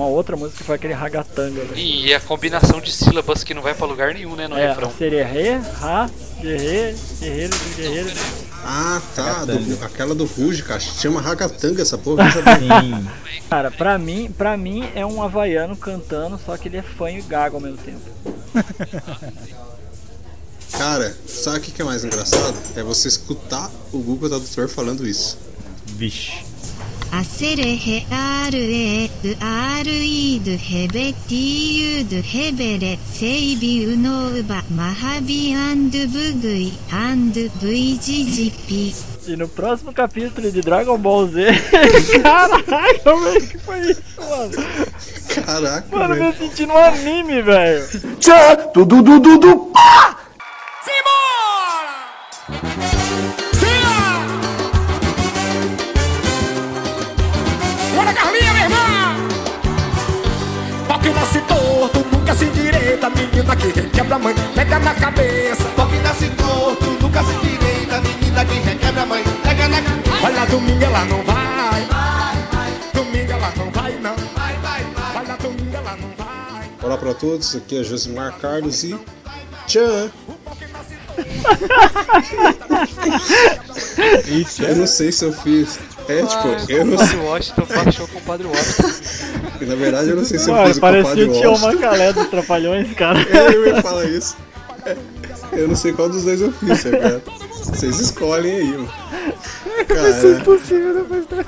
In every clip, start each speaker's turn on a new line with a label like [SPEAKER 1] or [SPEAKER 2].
[SPEAKER 1] uma outra música que foi aquele ragatanga. velho.
[SPEAKER 2] E a combinação de sílabas que não vai pra lugar nenhum, né, no
[SPEAKER 1] É,
[SPEAKER 2] refrão.
[SPEAKER 1] seria re, ra, guerreiro, guerreiro, guerreiro.
[SPEAKER 3] Ah, tá. do- aquela do Ruge, cara. Chama Ragatanga essa porra.
[SPEAKER 4] Sim.
[SPEAKER 1] Cara, pra mim, pra mim é um havaiano cantando, só que ele é fanho e gago ao mesmo tempo.
[SPEAKER 3] Cara, sabe o que que é mais engraçado? É você escutar o Google Tradutor falando isso.
[SPEAKER 4] Vixe
[SPEAKER 5] hacer GRERI du rebetiu do reberet seibiu nova mahabi andu bugui andu vgp.
[SPEAKER 1] E no próximo capítulo de Dragon Ball Z. Caraca, velho, é que foi isso, mano?
[SPEAKER 3] Caraca,
[SPEAKER 1] Mano,
[SPEAKER 3] eu
[SPEAKER 1] me senti no anime, velho.
[SPEAKER 6] Tchá, du, du, du, du, du, pá! Menina que requebra a mãe, pega na cabeça.
[SPEAKER 7] Pau que nasce torto, nunca se direita, menina que requebra a mãe, pega na cabeça.
[SPEAKER 6] Olha, domingo ela não vai. Domingo ela não vai, não. Olha, domingo ela não vai.
[SPEAKER 3] Olá pra todos, aqui é Josimar Carlos e. Tchan! Eu não sei se eu fiz. É, tipo, eu não sei.
[SPEAKER 2] Padre Washington baixou com o Padre Washington.
[SPEAKER 3] Na verdade, eu não sei se eu
[SPEAKER 1] Mano,
[SPEAKER 3] fiz o compadre
[SPEAKER 1] parecia o tio
[SPEAKER 3] Washington.
[SPEAKER 1] Macalé dos Trapalhões, cara.
[SPEAKER 3] É, eu ia falar isso. É, Eu não sei qual dos dois eu fiz, tá ligado? Vocês escolhem aí, mano. Cara,
[SPEAKER 4] Impossível depois da.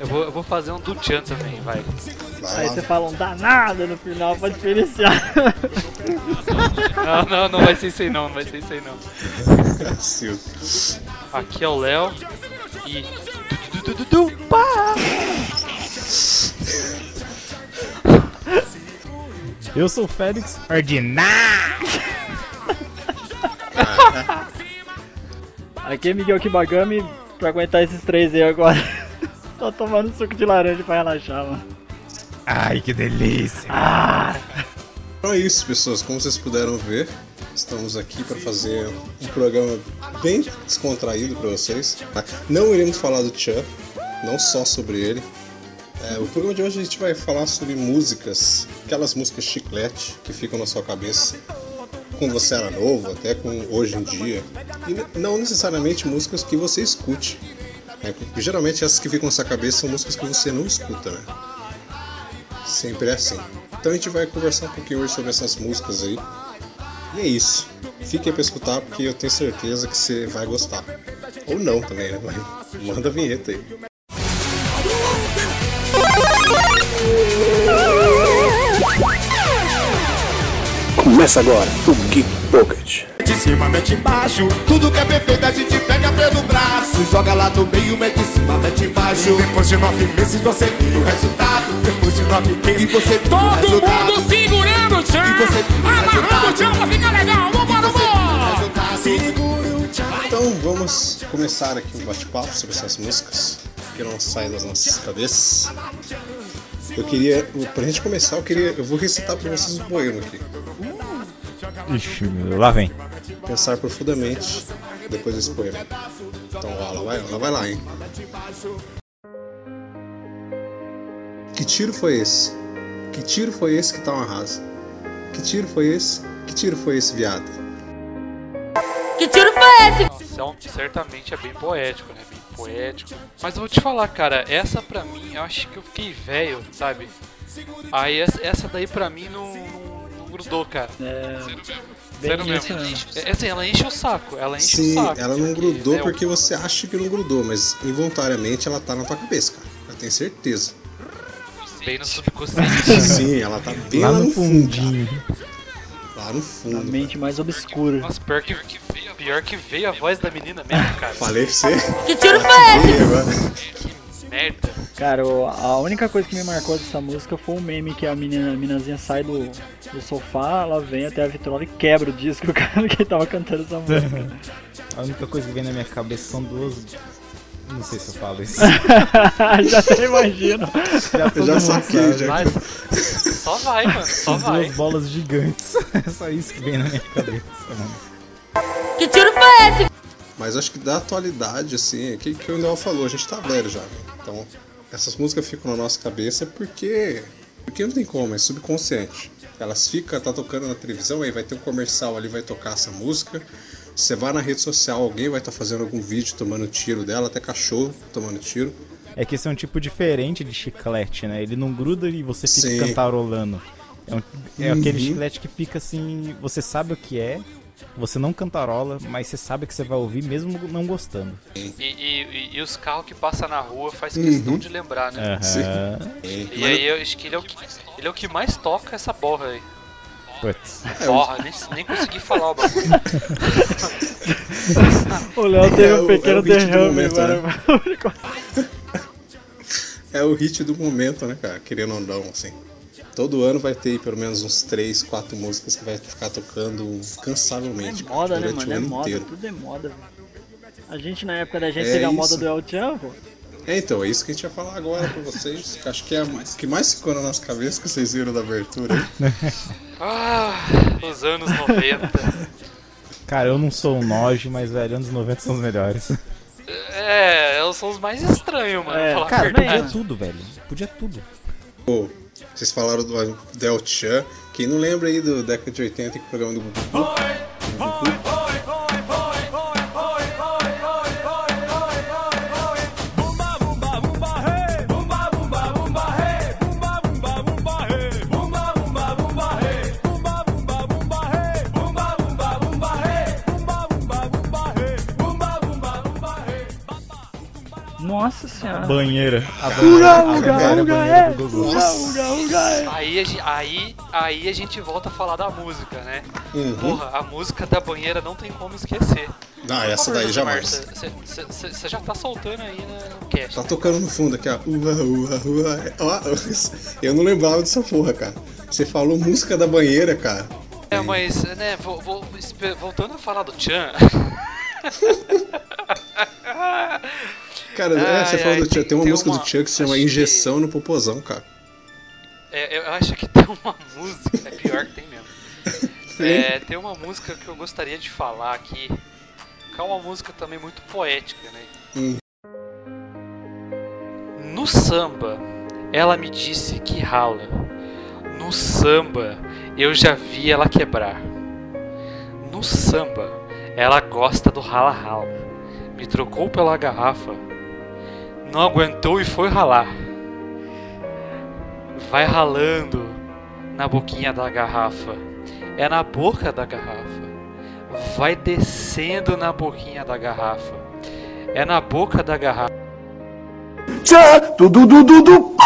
[SPEAKER 2] Eu vou, eu vou fazer um do Chan também, vai.
[SPEAKER 3] vai
[SPEAKER 1] Aí
[SPEAKER 3] lá.
[SPEAKER 1] você fala um danado no final pra diferenciar.
[SPEAKER 2] Não, não, não vai ser isso aí não, não vai ser isso aí não. Aqui é o Léo e. Du, du, du, du, du, pá!
[SPEAKER 4] Eu sou o Félix Ordinário.
[SPEAKER 1] Aqui é Miguel Kibagami pra aguentar esses três aí agora. Tô tomando suco de laranja pra relaxar, mano.
[SPEAKER 4] Ai, que delícia.
[SPEAKER 3] Então é isso, pessoas. Como vocês puderam ver, estamos aqui para fazer um programa bem descontraído para vocês. tá? Não iremos falar do Chan, não só sobre ele. É, o programa de hoje a gente vai falar sobre músicas, aquelas músicas chiclete que ficam na sua cabeça quando você era novo, até com hoje em dia. E não necessariamente músicas que você escute. né? Porque geralmente essas que ficam na sua cabeça são músicas que você não escuta, né? Sempre é assim. Então a gente vai conversar um pouquinho hoje sobre essas músicas aí. E é isso. Fiquem pra escutar porque eu tenho certeza que você vai gostar. Ou não também, né? Mas manda a vinheta aí.
[SPEAKER 8] Começa agora o Geek Pocket.
[SPEAKER 6] De cima, mete embaixo.
[SPEAKER 7] Tudo que é perfeito a gente pega pelo braço, joga lá no meio, mete em cima, mete embaixo.
[SPEAKER 6] Depois de nove meses você vira o resultado. Depois de nove meses
[SPEAKER 7] E você vira o
[SPEAKER 6] Todo
[SPEAKER 7] resultado.
[SPEAKER 6] mundo segurando o tchan.
[SPEAKER 7] E o
[SPEAKER 6] Amarrando o tchan pra ficar legal. Vambora, vambora. Segura o tchan.
[SPEAKER 3] Então vamos começar aqui um bate-papo sobre essas músicas que não saem das nossas cabeças. Eu queria, pra gente começar, eu queria, eu vou recitar pra vocês um poema aqui.
[SPEAKER 4] Ixi, meu, lá vem.
[SPEAKER 3] Pensar profundamente depois desse poema. Então ó, lá vai, lá vai lá, hein? Que tiro foi esse? Que tiro foi esse que tá uma rasa? Que tiro foi esse? Que tiro foi esse, viado?
[SPEAKER 2] Nossa, é um- certamente é bem poético, né? Bem poético. Mas eu vou te falar, cara, essa pra mim, eu acho que eu fiquei velho, sabe? Aí essa, daí pra mim não grudou, cara.
[SPEAKER 1] É.
[SPEAKER 2] Sério
[SPEAKER 1] Bem isso
[SPEAKER 2] mesmo.
[SPEAKER 1] mesmo.
[SPEAKER 2] É, assim, ela enche o saco, ela enche
[SPEAKER 3] Sim,
[SPEAKER 2] o saco.
[SPEAKER 3] ela não
[SPEAKER 2] porque,
[SPEAKER 3] grudou
[SPEAKER 2] né,
[SPEAKER 3] porque você acha que não grudou, mas involuntariamente ela tá na tua cabeça, cara. Eu tenho certeza.
[SPEAKER 2] Bem no subconsciente.
[SPEAKER 3] Sim, ela tá bem
[SPEAKER 4] Lá
[SPEAKER 3] lá,
[SPEAKER 4] no
[SPEAKER 3] fundo.
[SPEAKER 4] fundinho.
[SPEAKER 3] Lá no
[SPEAKER 1] A
[SPEAKER 3] fundo.
[SPEAKER 1] mente mais obscura.
[SPEAKER 2] Nossa, pior que, pior que veio a voz da menina mesmo, cara.
[SPEAKER 3] Falei pra você.
[SPEAKER 9] Que tiro foi esse?
[SPEAKER 2] Que merda.
[SPEAKER 1] Cara, o- a única coisa que me marcou dessa música foi o meme que a menina, a minazinha sai do, do sofá, ela vem até a vitrola e quebra o disco do cara que tava cantando essa música.
[SPEAKER 4] A única coisa que vem na minha cabeça são duas. Não sei se eu falo isso.
[SPEAKER 1] já até imagino.
[SPEAKER 4] Já,
[SPEAKER 3] já saquei, já.
[SPEAKER 2] Mas só vai, mano, só vai.
[SPEAKER 4] Duas bolas gigantes. É só isso que vem na minha cabeça, mano.
[SPEAKER 9] Que tiro foi esse?
[SPEAKER 3] Mas acho que da atualidade, assim, que, que o Noel falou, a gente tá velho já. né? Então, essas músicas ficam na nossa cabeça porque. Porque não tem como, é subconsciente. Elas ficam, tá tocando na televisão, aí vai ter um comercial ali, vai tocar essa música. Você vai na rede social, alguém vai estar fazendo algum vídeo tomando tiro dela, até cachorro tomando tiro.
[SPEAKER 4] É que esse é um tipo diferente de chiclete, né? Ele não gruda e você fica
[SPEAKER 3] Sim.
[SPEAKER 4] cantarolando. É, um- é aquele
[SPEAKER 3] Uhum.
[SPEAKER 4] chiclete que fica assim, você sabe o que é, você não cantarola, mas você sabe que você vai ouvir mesmo não gostando.
[SPEAKER 2] E, e- e- e os carros que passam na rua faz questão
[SPEAKER 3] Uhum.
[SPEAKER 2] de lembrar, né?
[SPEAKER 4] Aham.
[SPEAKER 3] Sim.
[SPEAKER 2] E aí eu acho que ele é, o que ele é o que mais toca essa borra aí.
[SPEAKER 4] Putz.
[SPEAKER 2] Porra, nem, nem consegui falar o bagulho.
[SPEAKER 1] O Léo teve
[SPEAKER 3] É
[SPEAKER 1] um
[SPEAKER 3] o-
[SPEAKER 1] pequeno
[SPEAKER 3] é
[SPEAKER 1] derrame
[SPEAKER 3] momento,
[SPEAKER 1] agora.
[SPEAKER 3] É o hit do momento, né, cara? Querendo ou não, assim. Todo ano vai ter aí pelo menos uns 3, 4 músicas que vai ficar tocando
[SPEAKER 1] É
[SPEAKER 3] cansavelmente. cara,
[SPEAKER 1] moda, né,
[SPEAKER 3] durante
[SPEAKER 1] mano?
[SPEAKER 3] o
[SPEAKER 1] É moda.
[SPEAKER 3] inteiro.
[SPEAKER 1] Tudo é moda, velho. A gente, na época da gente,
[SPEAKER 3] É
[SPEAKER 1] teve a moda
[SPEAKER 3] isso.
[SPEAKER 1] do El Chan, pô.
[SPEAKER 3] É, então, é isso que a gente ia falar agora pra vocês. que acho que é o que mais ficou na nossa cabeça que vocês viram da abertura aí.
[SPEAKER 2] Ah, os anos 90.
[SPEAKER 4] Cara, eu não sou um nojo, mas velho, anos 90 são os melhores.
[SPEAKER 2] É, são os mais estranhos, mano.
[SPEAKER 1] É,
[SPEAKER 4] Cara, podia tudo, velho. Podia tudo.
[SPEAKER 3] Pô, vocês falaram do Del Chan. Quem não lembra aí do década de 80 que o programa do Gugu?
[SPEAKER 1] Nossa senhora.
[SPEAKER 4] Banheira. A
[SPEAKER 1] Uga,
[SPEAKER 4] banheira, a
[SPEAKER 1] uga,
[SPEAKER 4] banheira,
[SPEAKER 1] uga, é. Uga, uga, uga, é.
[SPEAKER 2] Aí, a gen- aí, aí a gente volta a falar da música, né?
[SPEAKER 3] Uhum.
[SPEAKER 2] Porra, a música da banheira não tem como esquecer.
[SPEAKER 3] Ah, essa daí jamais.
[SPEAKER 2] Você já tá soltando aí no cast.
[SPEAKER 3] Tá tocando no fundo aqui, ó. Ua, ua, ua. Ó, Eu não lembrava dessa porra, cara. Você falou música da banheira, cara.
[SPEAKER 2] É, mas, né, vou, vou- espe- voltando a falar do Chan.
[SPEAKER 3] Cara, é, você falou do Tchan. Tem uma
[SPEAKER 2] tem
[SPEAKER 3] música
[SPEAKER 2] uma-
[SPEAKER 3] do Tchan que se chama
[SPEAKER 2] acho que-
[SPEAKER 3] Injeção no Popozão, cara.
[SPEAKER 2] É, eu acho que tem uma música, é pior que tem mesmo. É, tem uma música que eu gostaria de falar aqui, que é uma música também muito poética, né?
[SPEAKER 3] Hum.
[SPEAKER 2] No samba, ela me disse que rala. No samba, eu já vi ela quebrar. No samba, ela gosta do rala-rala. Me trocou pela garrafa. Não aguentou e foi ralar vai ralando na boquinha da garrafa. É na boca da garrafa. Vai descendo na boquinha da garrafa. É na boca da garrafa.
[SPEAKER 8] Tchá, tudo, du, du, du.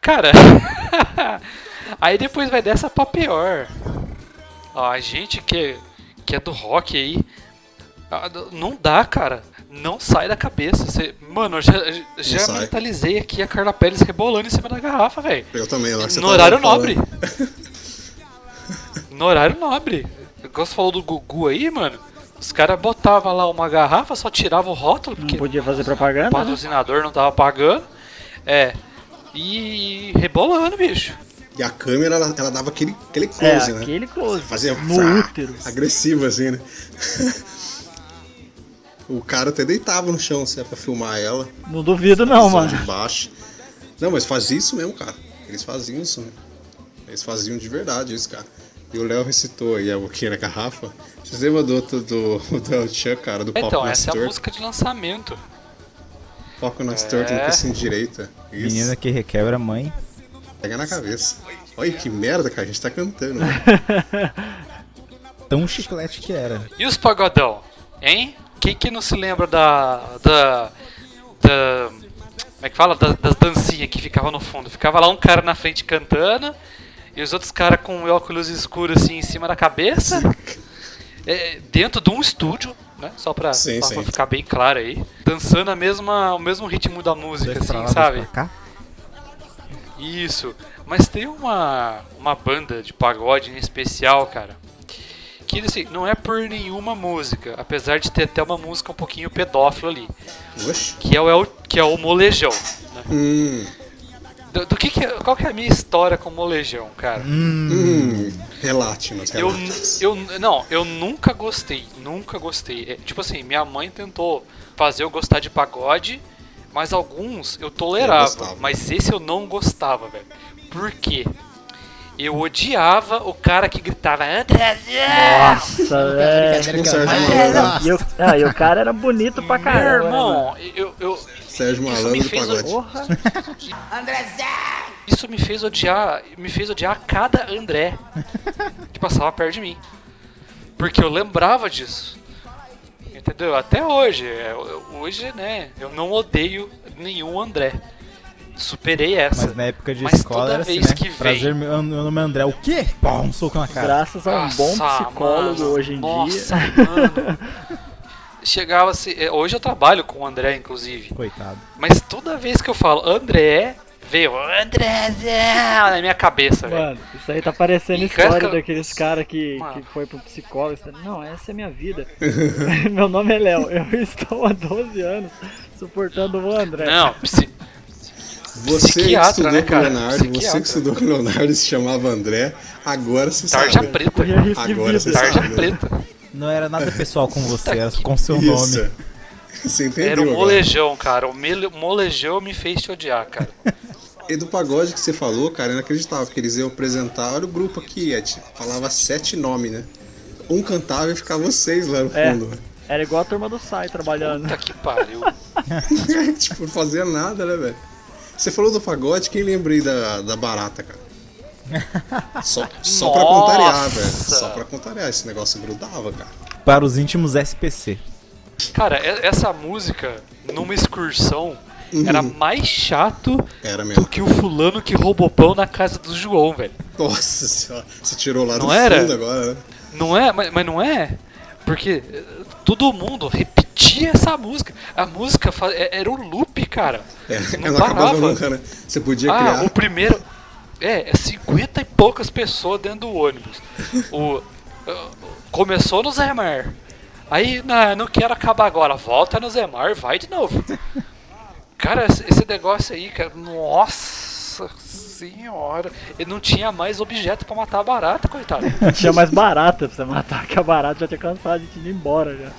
[SPEAKER 2] Cara, aí depois vai dessa pra pior. Ó, a gente que, que é do rock aí, ah, não dá, cara. Não sai da cabeça. Você, mano, eu já, já mentalizei aqui a Carla Pérez rebolando em cima da garrafa, velho.
[SPEAKER 3] Eu também, lá que você
[SPEAKER 2] No
[SPEAKER 3] tava
[SPEAKER 2] horário
[SPEAKER 3] falando.
[SPEAKER 2] nobre. no horário nobre. Igual você falou do Gugu aí, mano. Os caras botavam lá uma garrafa, só tiravam o rótulo,
[SPEAKER 1] Não
[SPEAKER 2] porque
[SPEAKER 1] podia fazer
[SPEAKER 2] o
[SPEAKER 1] propaganda, né?
[SPEAKER 2] patrocinador não tava pagando. É. E rebolando, bicho.
[SPEAKER 3] E a câmera, ela, ela dava aquele, aquele
[SPEAKER 1] É,
[SPEAKER 3] close, né?
[SPEAKER 1] aquele close.
[SPEAKER 3] Fazia
[SPEAKER 1] no
[SPEAKER 3] frá,
[SPEAKER 1] útero.
[SPEAKER 3] agressivo assim, né? o cara até deitava no chão se é pra filmar ela.
[SPEAKER 1] Não duvido não, mano.
[SPEAKER 3] De baixo. Não, mas fazia isso mesmo, cara. Eles faziam isso, né? Eles faziam de verdade isso, cara. E o Léo recitou aí a boquinha na garrafa. Vocês lembram do outro do, do El Chan, cara, do
[SPEAKER 2] Então,
[SPEAKER 3] Papo
[SPEAKER 2] essa é a
[SPEAKER 3] Torto?
[SPEAKER 2] música de lançamento.
[SPEAKER 3] Papo nas tortas,
[SPEAKER 2] É.
[SPEAKER 3] nunca sem direita. Isso.
[SPEAKER 4] Menina que requebra a mãe.
[SPEAKER 3] Pega na cabeça. Olha que merda, cara. A gente tá cantando. né?
[SPEAKER 4] Tão chiclete que era.
[SPEAKER 2] E os pagodão? Hein? Quem que não se lembra da. da. da. Como é que fala? Da- das dancinhas que ficavam no fundo. Ficava lá um cara na frente cantando e os outros caras com óculos escuros assim em cima da cabeça. É, dentro de um estúdio, né? Só pra,
[SPEAKER 3] Sim,
[SPEAKER 2] só
[SPEAKER 3] sim.
[SPEAKER 2] pra ficar bem claro aí. Dançando a mesma, o mesmo ritmo da música,
[SPEAKER 4] pra
[SPEAKER 2] assim,
[SPEAKER 4] lá,
[SPEAKER 2] sabe? Isso. Mas tem uma, uma banda de pagode em especial, cara. Que assim, não é por nenhuma música, apesar de ter até uma música um pouquinho pedófila ali.
[SPEAKER 3] Oxe.
[SPEAKER 2] Que é o, El- que é o Molejão. né?
[SPEAKER 3] Hum.
[SPEAKER 2] Do, do que que, é- qual que é a minha história com molejão, cara?
[SPEAKER 3] Hum, relate, mas
[SPEAKER 2] Eu,
[SPEAKER 3] relate.
[SPEAKER 2] eu, não, eu nunca gostei, nunca gostei. É, tipo assim, minha mãe tentou fazer eu gostar de pagode, mas alguns eu
[SPEAKER 3] Eu
[SPEAKER 2] tolerava,
[SPEAKER 3] gostava.
[SPEAKER 2] mas esse eu não gostava, velho. Por quê? Eu odiava o cara que gritava Andrezinho!
[SPEAKER 1] Nossa,
[SPEAKER 3] Sérgio
[SPEAKER 1] É, e, ah, e o cara era bonito pra
[SPEAKER 2] Meu
[SPEAKER 1] caramba. né, mano?
[SPEAKER 2] irmão, eu, eu,
[SPEAKER 3] Sérgio
[SPEAKER 2] Isso me
[SPEAKER 3] Malandro do
[SPEAKER 2] fez
[SPEAKER 3] pagode.
[SPEAKER 1] Porra.
[SPEAKER 2] isso me fez odiar, me fez odiar cada André que passava perto de mim. Porque eu lembrava disso. Entendeu? Até hoje. é, Hoje, né, eu não odeio nenhum André. Superei essa.
[SPEAKER 4] Mas na época de
[SPEAKER 2] Mas
[SPEAKER 4] escola
[SPEAKER 2] toda
[SPEAKER 4] era assim,
[SPEAKER 2] vez
[SPEAKER 4] né?
[SPEAKER 2] que vem-
[SPEAKER 4] Prazer, meu, meu nome é André. O quê? Pá, um soco na cara.
[SPEAKER 1] Graças a um bom
[SPEAKER 2] Nossa,
[SPEAKER 1] psicólogo
[SPEAKER 2] mano,
[SPEAKER 1] hoje em
[SPEAKER 2] nossa,
[SPEAKER 1] dia.
[SPEAKER 2] mano. Chegava assim. é, Hoje eu trabalho com o André, inclusive.
[SPEAKER 4] Coitado.
[SPEAKER 2] Mas toda vez que eu falo André, veio André na minha cabeça, velho.
[SPEAKER 1] Mano, isso aí tá parecendo
[SPEAKER 2] E
[SPEAKER 1] história
[SPEAKER 2] cara-
[SPEAKER 1] daqueles caras que,
[SPEAKER 2] Mano.
[SPEAKER 1] que foi pro psicólogo. Não, essa é minha vida. Meu nome é Léo. Eu estou há 12 anos suportando o André.
[SPEAKER 2] Não, psi-
[SPEAKER 3] Você que estudou
[SPEAKER 2] né,
[SPEAKER 3] com o? Leonardo, você que estudou com o Leonardo e se chamava André, agora você
[SPEAKER 2] tarja
[SPEAKER 3] sabe.
[SPEAKER 2] preta.
[SPEAKER 3] Agora você
[SPEAKER 2] Tarja
[SPEAKER 3] sabe.
[SPEAKER 2] preta.
[SPEAKER 4] Não era nada pessoal com você, era com seu
[SPEAKER 3] Isso.
[SPEAKER 4] nome.
[SPEAKER 3] Você entendeu
[SPEAKER 2] Era o molejão, cara. O molejão me fez te odiar, cara.
[SPEAKER 3] E do pagode que você falou, cara, eu não acreditava que eles iam apresentar. Olha o grupo aqui, Ed. Falava sete nomes, né? Um cantava e ficava seis lá no
[SPEAKER 1] É.
[SPEAKER 3] fundo.
[SPEAKER 1] Era igual a turma do Sai trabalhando.
[SPEAKER 2] Puta que pariu.
[SPEAKER 3] tipo, não fazia nada, né, velho? Você falou do pagode, quem lembra aí da, da barata, cara? Só, só pra contrariar, velho. Só pra contrariar. Esse negócio grudava, cara.
[SPEAKER 4] Para os íntimos SPC.
[SPEAKER 2] Cara, essa música, numa excursão, era mais chato
[SPEAKER 3] Era
[SPEAKER 2] do que o fulano que roubou pão na casa do João, velho.
[SPEAKER 3] Nossa senhora. Você tirou lá do
[SPEAKER 2] Não era?
[SPEAKER 3] fundo agora, né?
[SPEAKER 2] Não é? Mas, mas não é? Porque eh, todo mundo repetia essa música. A música fa- é- era um loop, cara.
[SPEAKER 3] É,
[SPEAKER 2] Não
[SPEAKER 3] ela acabava
[SPEAKER 2] parava.
[SPEAKER 3] nunca, né? Você podia
[SPEAKER 2] Ah,
[SPEAKER 3] criar.
[SPEAKER 2] o primeiro. É, é 50 e poucas pessoas dentro do ônibus. O, começou no Zé Mar. Aí, não, não quero acabar agora. Volta no Zé Mar, vai de novo. Cara, esse, negócio aí, cara, nossa senhora. Ele não tinha mais objeto pra matar a barata, coitado.
[SPEAKER 1] Tinha mais barata pra você matar, que a barata já tinha cansado de ir embora já.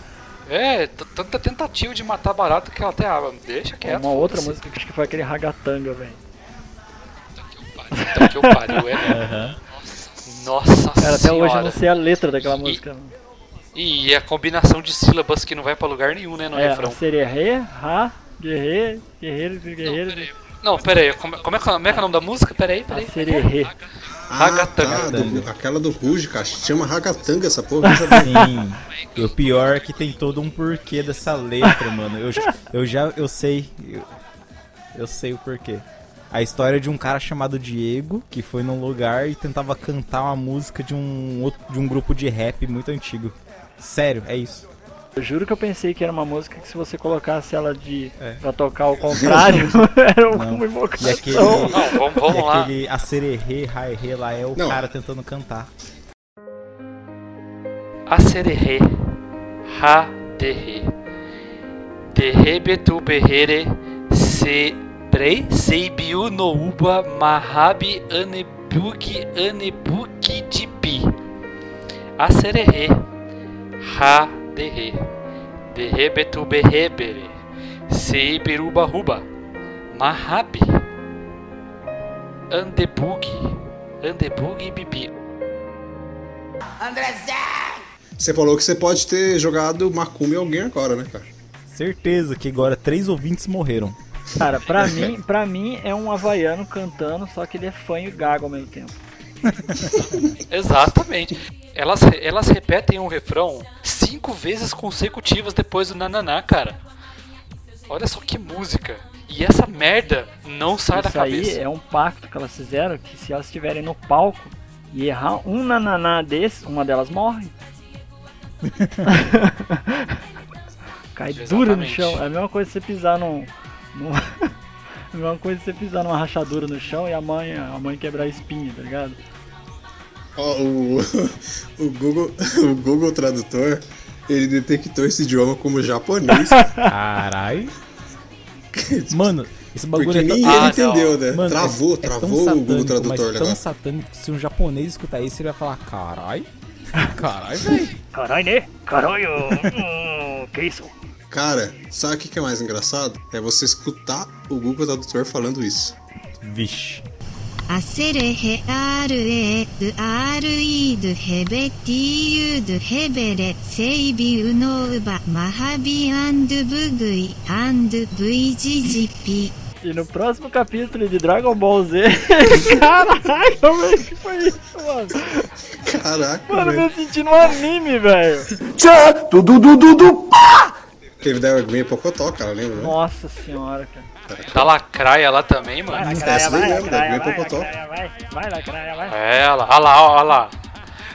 [SPEAKER 2] É, tanta tentativa de matar a barata que ela até ah, deixa quieto.
[SPEAKER 1] Uma outra música que acho que foi aquele ragatanga, velho.
[SPEAKER 2] Puta que eu pariu, é. Nossa
[SPEAKER 1] Cara, até hoje eu não sei a letra daquela música.
[SPEAKER 2] E a combinação de sílabas que não vai pra lugar nenhum, né, no
[SPEAKER 1] é,
[SPEAKER 2] refrão.
[SPEAKER 1] seria re, ra, guerreiro, guerreiro, guerreiro,
[SPEAKER 2] Não, pera aí, como, como é, que- como é que é o nome da música? Pera aí, pera aí.
[SPEAKER 1] seria re.
[SPEAKER 3] Ah,
[SPEAKER 2] Ragatanga.
[SPEAKER 3] tá, do- aquela do Ruge, cara. Chama Ragatanga essa porra.
[SPEAKER 4] Sim. E o pior é que tem todo um porquê dessa letra, mano. Eu, já- eu já, eu sei. Eu, eu sei o porquê. A história de um cara chamado Diego, que foi num lugar e tentava cantar uma música de um, outro- de um grupo de rap muito antigo. Sério, é isso.
[SPEAKER 1] Eu juro que eu pensei que era uma música que se você colocasse ela de
[SPEAKER 4] É.
[SPEAKER 1] pra tocar ao contrário, era
[SPEAKER 4] Não.
[SPEAKER 1] uma invocação.
[SPEAKER 4] E aquele.
[SPEAKER 2] Não, vamos, vamos
[SPEAKER 4] e
[SPEAKER 2] lá.
[SPEAKER 4] aquele acererê, raerê lá é o
[SPEAKER 3] Não.
[SPEAKER 4] cara tentando cantar.
[SPEAKER 2] Asererê, ha derre, derre betu berrere, se prei, seibiu no uba, mahabi anebuki anebuki dibi. Asererê, ha derre betu berrebere, seibiruba ruba, mahabi andebugi, andebugi bibi.
[SPEAKER 3] Você falou que você pode ter jogado Macumba em alguém agora, né, cara?
[SPEAKER 4] Certeza que agora três ouvintes morreram.
[SPEAKER 1] Cara, pra mim, pra mim é um havaiano cantando, só que ele é fanho e gago ao mesmo tempo.
[SPEAKER 2] Exatamente. Elas, elas repetem um refrão cinco vezes consecutivas depois do nananá, cara. Olha só que música. E essa merda não sai da
[SPEAKER 1] Isso aí
[SPEAKER 2] cabeça.
[SPEAKER 1] é um pacto que elas fizeram, que se elas estiverem no palco e errar um nananá desse, uma delas morre. Cai dura no chão. É a mesma coisa você pisar num. num- a mesma coisa você pisar numa rachadura no chão e a mãe, a mãe quebrar a espinha, tá ligado?
[SPEAKER 3] Ó, o, o, Google, o Google Tradutor, ele detectou esse idioma como japonês.
[SPEAKER 4] Carai. Mano, esse bagulho
[SPEAKER 3] Porque
[SPEAKER 4] é tão...
[SPEAKER 3] nem
[SPEAKER 2] Ah,
[SPEAKER 3] entendeu, né?
[SPEAKER 4] Mano,
[SPEAKER 3] travou,
[SPEAKER 4] é, é tão
[SPEAKER 3] travou o Google
[SPEAKER 4] satânico,
[SPEAKER 3] Tradutor
[SPEAKER 4] mas tão
[SPEAKER 3] legal.
[SPEAKER 4] satânico que se um japonês escutar isso, ele vai falar, carai, carai, velho.
[SPEAKER 1] Caralho, né? Caralho. Hum, que isso?
[SPEAKER 3] Cara, sabe o que é mais engraçado? É você escutar o Google Tradutor falando isso.
[SPEAKER 4] Vixe.
[SPEAKER 5] アセレヘ RA ウ RE ドヘベティユドヘベレセイビウノウバマハビアンドブグイアンド VGGP
[SPEAKER 1] E no próximo capítulo de Dragon Ball Z. Caralho, como é que foi isso, mano?
[SPEAKER 3] Caraca,
[SPEAKER 1] Mano,
[SPEAKER 3] velho.
[SPEAKER 1] me sentindo um anime, velho.
[SPEAKER 8] Tchá, dudu, dudu, du,
[SPEAKER 3] Teve da Aguinha Pocotó, cara, lembra? né?
[SPEAKER 1] Nossa senhora, cara.
[SPEAKER 2] Da lacraia lá também, mano.
[SPEAKER 1] Vai,
[SPEAKER 3] daí mesmo, da Aguinha
[SPEAKER 1] vai, lacraia, vai, vai, lacraia, vai.
[SPEAKER 2] É, olha lá, olha lá, olha lá.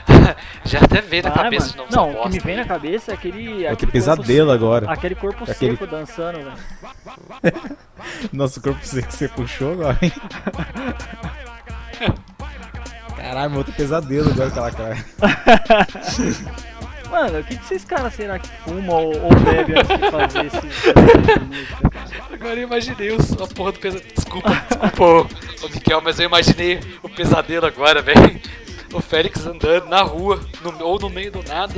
[SPEAKER 2] Já até veio na
[SPEAKER 1] Vai,
[SPEAKER 2] cabeça
[SPEAKER 1] mano.
[SPEAKER 2] de novo
[SPEAKER 1] Não,
[SPEAKER 2] essa
[SPEAKER 1] o que me
[SPEAKER 2] bosta.
[SPEAKER 1] vem na cabeça é aquele.
[SPEAKER 4] Vai ter
[SPEAKER 1] aquele
[SPEAKER 4] pesadelo
[SPEAKER 1] corpo,
[SPEAKER 4] agora.
[SPEAKER 1] Aquele corpo
[SPEAKER 4] Aquele-
[SPEAKER 1] seco dançando, velho.
[SPEAKER 4] Nosso corpo você que você puxou agora, hein? Caralho, meu outro pesadelo agora aquela cara.
[SPEAKER 1] Mano, o que, que vocês caras será que fumam ou, ou bebem antes de fazer esse música?
[SPEAKER 2] Agora eu imaginei os- a porra do pesadelo. Desculpa, desculpa, ô, mas eu imaginei o pesadelo agora, velho. O Félix andando na rua, no- ou no meio do nada.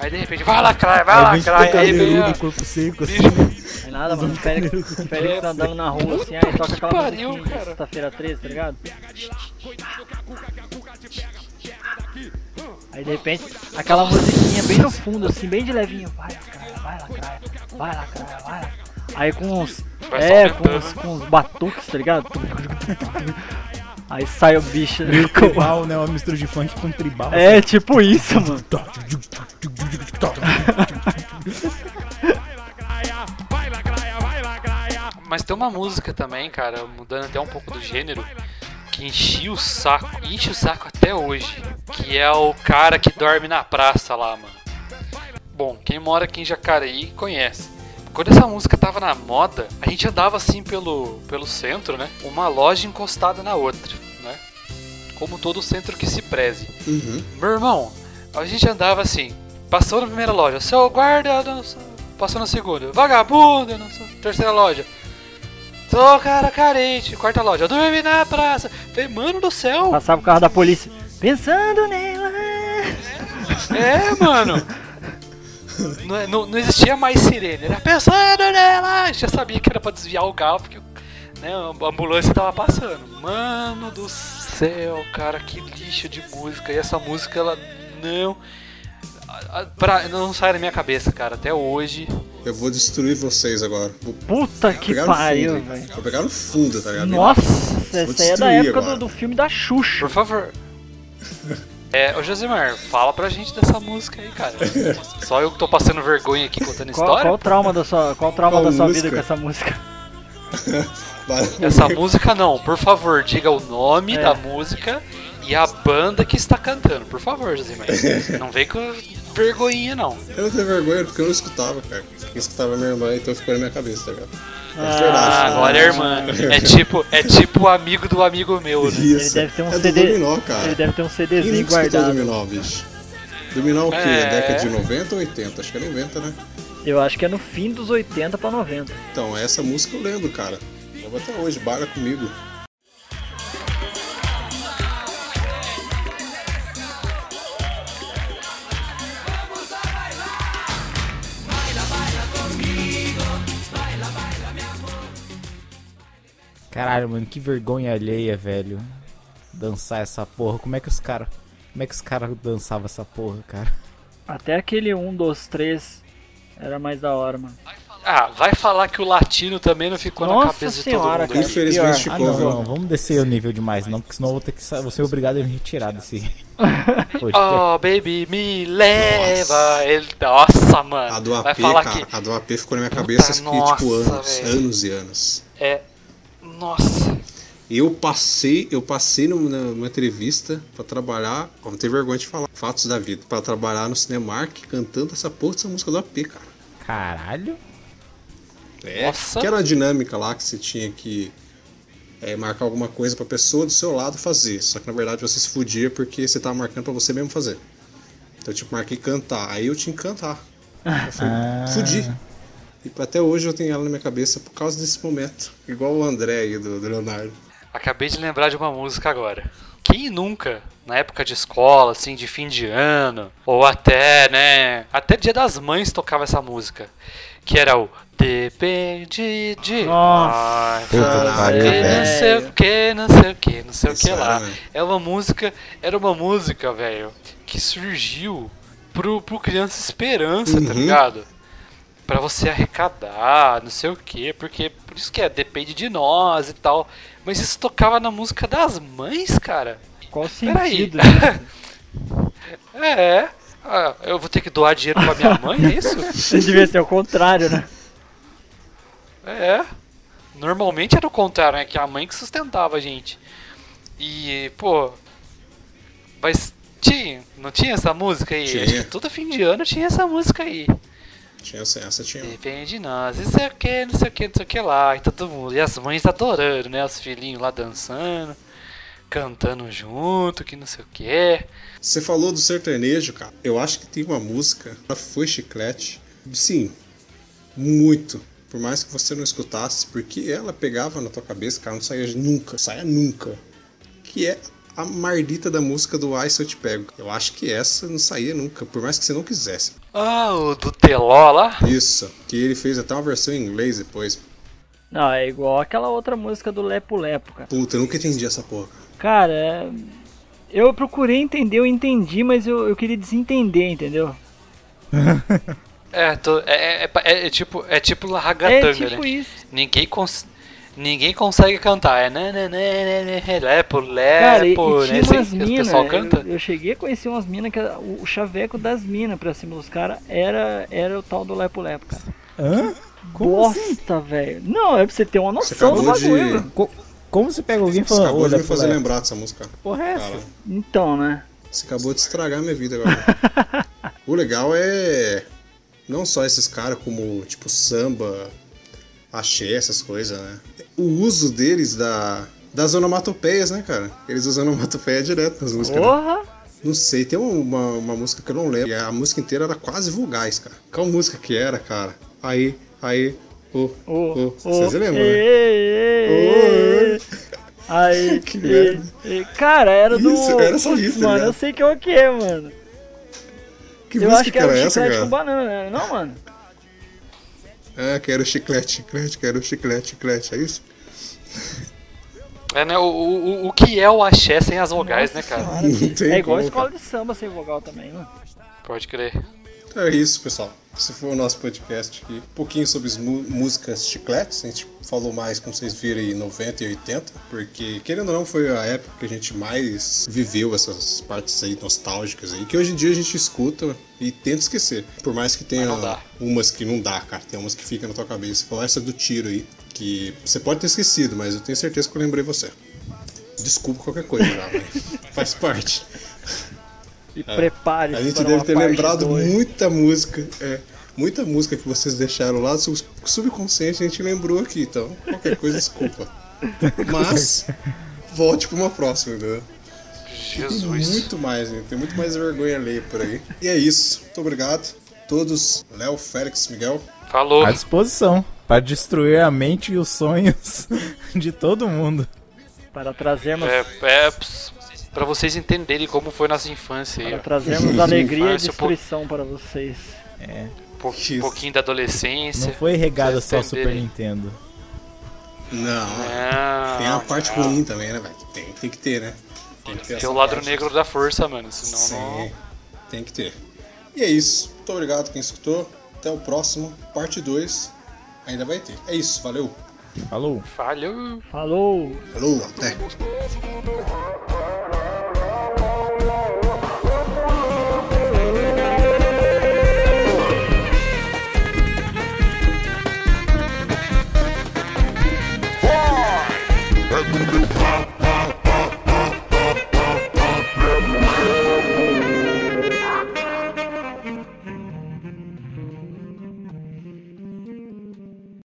[SPEAKER 2] Aí de repente, vai lacraia, vai
[SPEAKER 4] Aí vem
[SPEAKER 2] lacraia. Aí vem a-
[SPEAKER 4] corpo seco, assim.
[SPEAKER 1] É nada, mano. O Félix, o Félix andando na rua assim, aí toca aquela
[SPEAKER 2] pariu, cara.
[SPEAKER 1] sexta-feira 13, tá ligado? Aí de repente, aquela musiquinha bem no fundo, assim, bem de levinho. Vai lacraia, vai lacraia, vai lacraia, vai lacraia. Aí com uns.
[SPEAKER 2] Vai
[SPEAKER 1] É, com uns, com uns batuques, tá ligado? Aí sai o bicho.
[SPEAKER 4] Meio tribal, né? Uma mistura de funk com tribal.
[SPEAKER 1] É, tipo isso, mano.
[SPEAKER 2] Mas tem uma música também, cara, mudando até um pouco do gênero, que enchia o saco, enche o saco até hoje, que é o cara que dorme na praça lá, mano. Bom, quem mora aqui em Jacareí conhece. Quando essa música tava na moda, a gente andava assim pelo, pelo centro, né? Uma loja encostada na outra, né? Como todo centro que se preze.
[SPEAKER 3] Uhum.
[SPEAKER 2] Meu irmão, a gente andava assim, passou na primeira loja, seu guarda, não sou- passou na segunda, vagabundo, não sou- terceira loja, sou cara carente, quarta loja, dorme na praça, falei, mano do céu,
[SPEAKER 1] Passava o carro da polícia. Pensando nela.
[SPEAKER 2] é, mano, não, é- não- não existia mais sirene, era pensando nela, já sabia que era pra desviar o carro, porque né, a ambulância tava passando, mano do céu, cara, que lixo de música, e essa música, ela não... Pra, não sai da minha cabeça, cara, até hoje.
[SPEAKER 3] Eu vou destruir vocês agora. Vou
[SPEAKER 1] Puta que pariu, velho.
[SPEAKER 3] Vou pegar no fundo, tá ligado?
[SPEAKER 1] Nossa,
[SPEAKER 3] Vou
[SPEAKER 1] essa aí é da época do, do filme da Xuxa.
[SPEAKER 2] Por favor. É, ô Josimar, fala pra gente dessa música aí, cara. Só eu que tô passando vergonha aqui contando
[SPEAKER 1] Qual,
[SPEAKER 2] história.
[SPEAKER 1] qual o trauma da sua, qual o trauma
[SPEAKER 3] Qual
[SPEAKER 1] da sua
[SPEAKER 3] música?
[SPEAKER 1] vida com essa música?
[SPEAKER 2] Essa música não, por favor, diga o nome
[SPEAKER 1] É.
[SPEAKER 2] da música e a banda que está cantando, por favor, Josimar. Não vem com vergonhinha, não.
[SPEAKER 3] Eu não tenho vergonha porque eu não escutava, cara. Quem escutava minha irmã, então ficou na minha cabeça, tá ligado? É
[SPEAKER 1] Ah,
[SPEAKER 2] agora é irmã. É tipo, é tipo o amigo do amigo meu, né?
[SPEAKER 1] Ele
[SPEAKER 3] Isso.
[SPEAKER 1] deve ter um
[SPEAKER 3] é
[SPEAKER 1] CD.
[SPEAKER 3] Dominó, cara.
[SPEAKER 1] Ele deve ter um CDzinho guardado.
[SPEAKER 3] Dominó, bicho? Dominó o quê?
[SPEAKER 2] É.
[SPEAKER 3] Década de 90 ou 80? Acho que é 90, né?
[SPEAKER 1] Eu acho que é no fim dos 80 pra 90.
[SPEAKER 3] Então, essa música eu lembro, cara. Lembro até hoje, baila comigo.
[SPEAKER 4] Caralho, mano, que vergonha alheia, velho. Dançar essa porra. Como é que os caras. Como é que os caras dançavam essa porra, cara?
[SPEAKER 1] Até aquele 1, 2, 3 era mais da hora, mano.
[SPEAKER 2] Ah, vai falar que o latino também não ficou na
[SPEAKER 1] Nossa
[SPEAKER 2] cabeça
[SPEAKER 1] senhora,
[SPEAKER 2] de todo mundo.
[SPEAKER 1] cara.
[SPEAKER 3] Infelizmente
[SPEAKER 1] pior.
[SPEAKER 4] Ah,
[SPEAKER 3] ficou,
[SPEAKER 4] não, não, vamos descer o nível demais, não, porque senão eu vou ter que vou ser obrigado a me retirar desse.
[SPEAKER 2] Oh, baby, me leva. Ele... Nossa, mano.
[SPEAKER 3] A do AP,
[SPEAKER 2] vai falar
[SPEAKER 3] cara.
[SPEAKER 2] que
[SPEAKER 3] A do AP ficou na minha cabeça acho que,
[SPEAKER 2] nossa,
[SPEAKER 3] tipo, anos. Anos e anos.
[SPEAKER 2] é. Nossa.
[SPEAKER 3] Eu passei, eu passei numa, numa entrevista pra trabalhar, ó, não tem vergonha de falar, fatos da vida, pra trabalhar no Cinemark cantando essa porra dessa música do AP, cara.
[SPEAKER 4] Caralho.
[SPEAKER 3] É,
[SPEAKER 2] Nossa.
[SPEAKER 3] que era uma dinâmica lá que você tinha que é, marcar alguma coisa pra pessoa do seu lado fazer. Só que na verdade você se fudia porque você tava marcando pra você mesmo fazer. Então, tipo, marquei cantar. Aí eu tinha que cantar. Eu falei,
[SPEAKER 4] Ah.
[SPEAKER 3] fudi. E até hoje eu tenho ela na minha cabeça por causa desse momento. Igual o André aí do, do Leonardo.
[SPEAKER 2] Acabei de lembrar de uma música agora. Quem nunca, na época de escola, assim, de fim de ano, ou até, né, até Dia das Mães tocava essa música, que era o Depende de
[SPEAKER 1] Nossa.
[SPEAKER 4] Puta que
[SPEAKER 2] não sei o que, não sei o que, não sei o que
[SPEAKER 3] era,
[SPEAKER 2] lá.
[SPEAKER 3] né?
[SPEAKER 2] É uma música, era uma música, velho, que surgiu pro, pro Criança Esperança, tá
[SPEAKER 3] Uhum.
[SPEAKER 2] ligado? Pra você arrecadar, não sei o que, porque por isso que é, depende de nós e tal. Mas isso tocava na música das mães, cara.
[SPEAKER 1] Qual sentido disso?
[SPEAKER 2] É. Ah, eu vou ter que doar dinheiro pra minha mãe, é isso?
[SPEAKER 1] Devia ser o contrário, né?
[SPEAKER 2] É. Normalmente era o contrário, né? Que a mãe que sustentava a gente. E, pô. Mas tinha, não tinha essa música aí?
[SPEAKER 3] Tinha.
[SPEAKER 2] Acho que todo fim de ano tinha essa música aí.
[SPEAKER 3] Tinha essa, essa tinha.
[SPEAKER 2] Depende de nós, não sei o que, não sei o que, não sei o que lá. E todo mundo. E as mães adorando, né? Os filhinhos lá dançando, cantando junto, que não sei o que.
[SPEAKER 3] Você falou do sertanejo, cara. Eu acho que tem uma música, ela foi chiclete. Sim, muito. Por mais que você não escutasse, porque ela pegava na tua cabeça, cara, não saía nunca, saia nunca. Que é a mardita da música do Ai Se Eu Te Pego. Eu acho que essa não saía nunca, por mais que você não quisesse.
[SPEAKER 2] Ah, o do Teló lá?
[SPEAKER 3] Isso, que ele fez até uma versão em inglês depois.
[SPEAKER 1] Não, é igual aquela outra música do Lepo Lepo, cara.
[SPEAKER 3] Puta, eu nunca entendi essa porra. cara.
[SPEAKER 1] É... eu procurei entender, eu entendi, mas eu, eu queria desentender, entendeu?
[SPEAKER 2] É, tô- é, é, é- é tipo, é tipo
[SPEAKER 1] É
[SPEAKER 2] ragatanga,
[SPEAKER 1] tipo
[SPEAKER 2] né?
[SPEAKER 1] isso.
[SPEAKER 2] Ninguém, cons ninguém consegue cantar. É né, né, né, né, né, lepo,
[SPEAKER 1] Cara, e,
[SPEAKER 2] lepo,
[SPEAKER 1] e
[SPEAKER 2] né?
[SPEAKER 1] tinha
[SPEAKER 2] Assim
[SPEAKER 1] umas
[SPEAKER 2] que o pessoal canta.
[SPEAKER 1] eu, eu cheguei a conhecer umas minas que o, chaveco das minas pra cima dos caras era, era o tal do Lepo Lepo, cara.
[SPEAKER 4] Hã? Como assim?
[SPEAKER 1] Bosta, velho. Não, é pra você ter uma
[SPEAKER 3] Você
[SPEAKER 1] noção do
[SPEAKER 3] de.
[SPEAKER 1] bagulho. mano.
[SPEAKER 4] Co- como você pega alguém
[SPEAKER 3] Você
[SPEAKER 4] falando,
[SPEAKER 3] acabou de me fazer
[SPEAKER 4] pô,
[SPEAKER 3] lembrar dessa música.
[SPEAKER 4] porra é essa?
[SPEAKER 3] Cara,
[SPEAKER 1] Então, né?
[SPEAKER 3] Você acabou de estragar minha vida agora. o legal é não só esses caras como tipo samba, axé, essas coisas, né? O uso deles da das onomatopeias, né, cara? Eles usam onomatopeia direto nas músicas. né?
[SPEAKER 1] Porra!
[SPEAKER 3] Não sei, tem uma, uma música que eu não lembro. e A música inteira era quase vulgais, cara. Qual música que era, cara? Aí, aí, ô,
[SPEAKER 1] Ô,
[SPEAKER 3] Vocês lembram, né?
[SPEAKER 1] ê. Aí,
[SPEAKER 3] Que merda.
[SPEAKER 1] ê. cara, era do.
[SPEAKER 3] Isso, era só isso, tá
[SPEAKER 1] mano. Eu sei que é o que, mano.
[SPEAKER 3] Que
[SPEAKER 1] eu
[SPEAKER 3] música
[SPEAKER 1] acho que era
[SPEAKER 3] era essa, cara?
[SPEAKER 1] com banana, né? Não, mano.
[SPEAKER 3] Ah, quero chiclete, chiclete, quero chiclete, chiclete, é isso?
[SPEAKER 2] É, né? O, o, o que é o axé sem as vogais, né, cara?
[SPEAKER 1] Senhora,
[SPEAKER 3] Não tem
[SPEAKER 1] é igual
[SPEAKER 3] como,
[SPEAKER 1] escola de samba sem vogal também, mano.
[SPEAKER 2] Pode crer.
[SPEAKER 3] Então é isso, pessoal. Esse foi o nosso podcast aqui. Um pouquinho sobre as músicas chicletes. A gente falou mais, como vocês viram, em 90 e 80. Porque, querendo ou não, foi a época que a gente mais viveu essas partes aí nostálgicas aí. Que hoje em dia a gente escuta e tenta esquecer. Por mais que tenha umas que não dá, cara. Tem umas que ficam na tua cabeça. Igual essa do tiro aí. Que você pode ter esquecido, mas eu tenho certeza que eu lembrei você. Desculpa qualquer coisa, já. Faz parte.
[SPEAKER 1] E prepare-se
[SPEAKER 3] É. A gente
[SPEAKER 1] para
[SPEAKER 3] deve
[SPEAKER 1] uma
[SPEAKER 3] ter lembrado
[SPEAKER 1] dois.
[SPEAKER 3] muita música. É, muita música que vocês deixaram lá. sub- Subconsciente a gente lembrou aqui, então qualquer coisa, desculpa. Mas volte pra uma próxima, entendeu? Tem
[SPEAKER 2] Jesus.
[SPEAKER 3] muito mais, hein? tem muito mais vergonha alheia por aí. E é isso. Muito obrigado. Todos, Léo, Félix, Miguel.
[SPEAKER 2] Falou.
[SPEAKER 4] À disposição. Pra destruir a mente e os sonhos de todo mundo.
[SPEAKER 1] Para trazermos,
[SPEAKER 2] É, é pra vocês entenderem como foi nossa infância
[SPEAKER 1] para trazermos alegria e
[SPEAKER 2] Infância, pô.
[SPEAKER 1] destruição para vocês.
[SPEAKER 2] Um pou-
[SPEAKER 3] Isso.
[SPEAKER 2] pouquinho da adolescência.
[SPEAKER 4] Não foi regada só Super
[SPEAKER 2] entenderem.
[SPEAKER 4] Nintendo.
[SPEAKER 3] Não,
[SPEAKER 2] Não,
[SPEAKER 3] tem a parte
[SPEAKER 2] não.
[SPEAKER 3] ruim também, né, velho? Tem, tem que ter, né? Tem que ter
[SPEAKER 2] Tem o lado
[SPEAKER 3] parte.
[SPEAKER 2] negro da força, mano. Senão não.
[SPEAKER 3] Sim, tem que ter. E é isso. Muito obrigado quem escutou. Até o próximo, parte 2. Ainda vai ter. É isso, valeu.
[SPEAKER 4] Falou.
[SPEAKER 2] Falhou.
[SPEAKER 1] Falou!
[SPEAKER 3] Falou, até.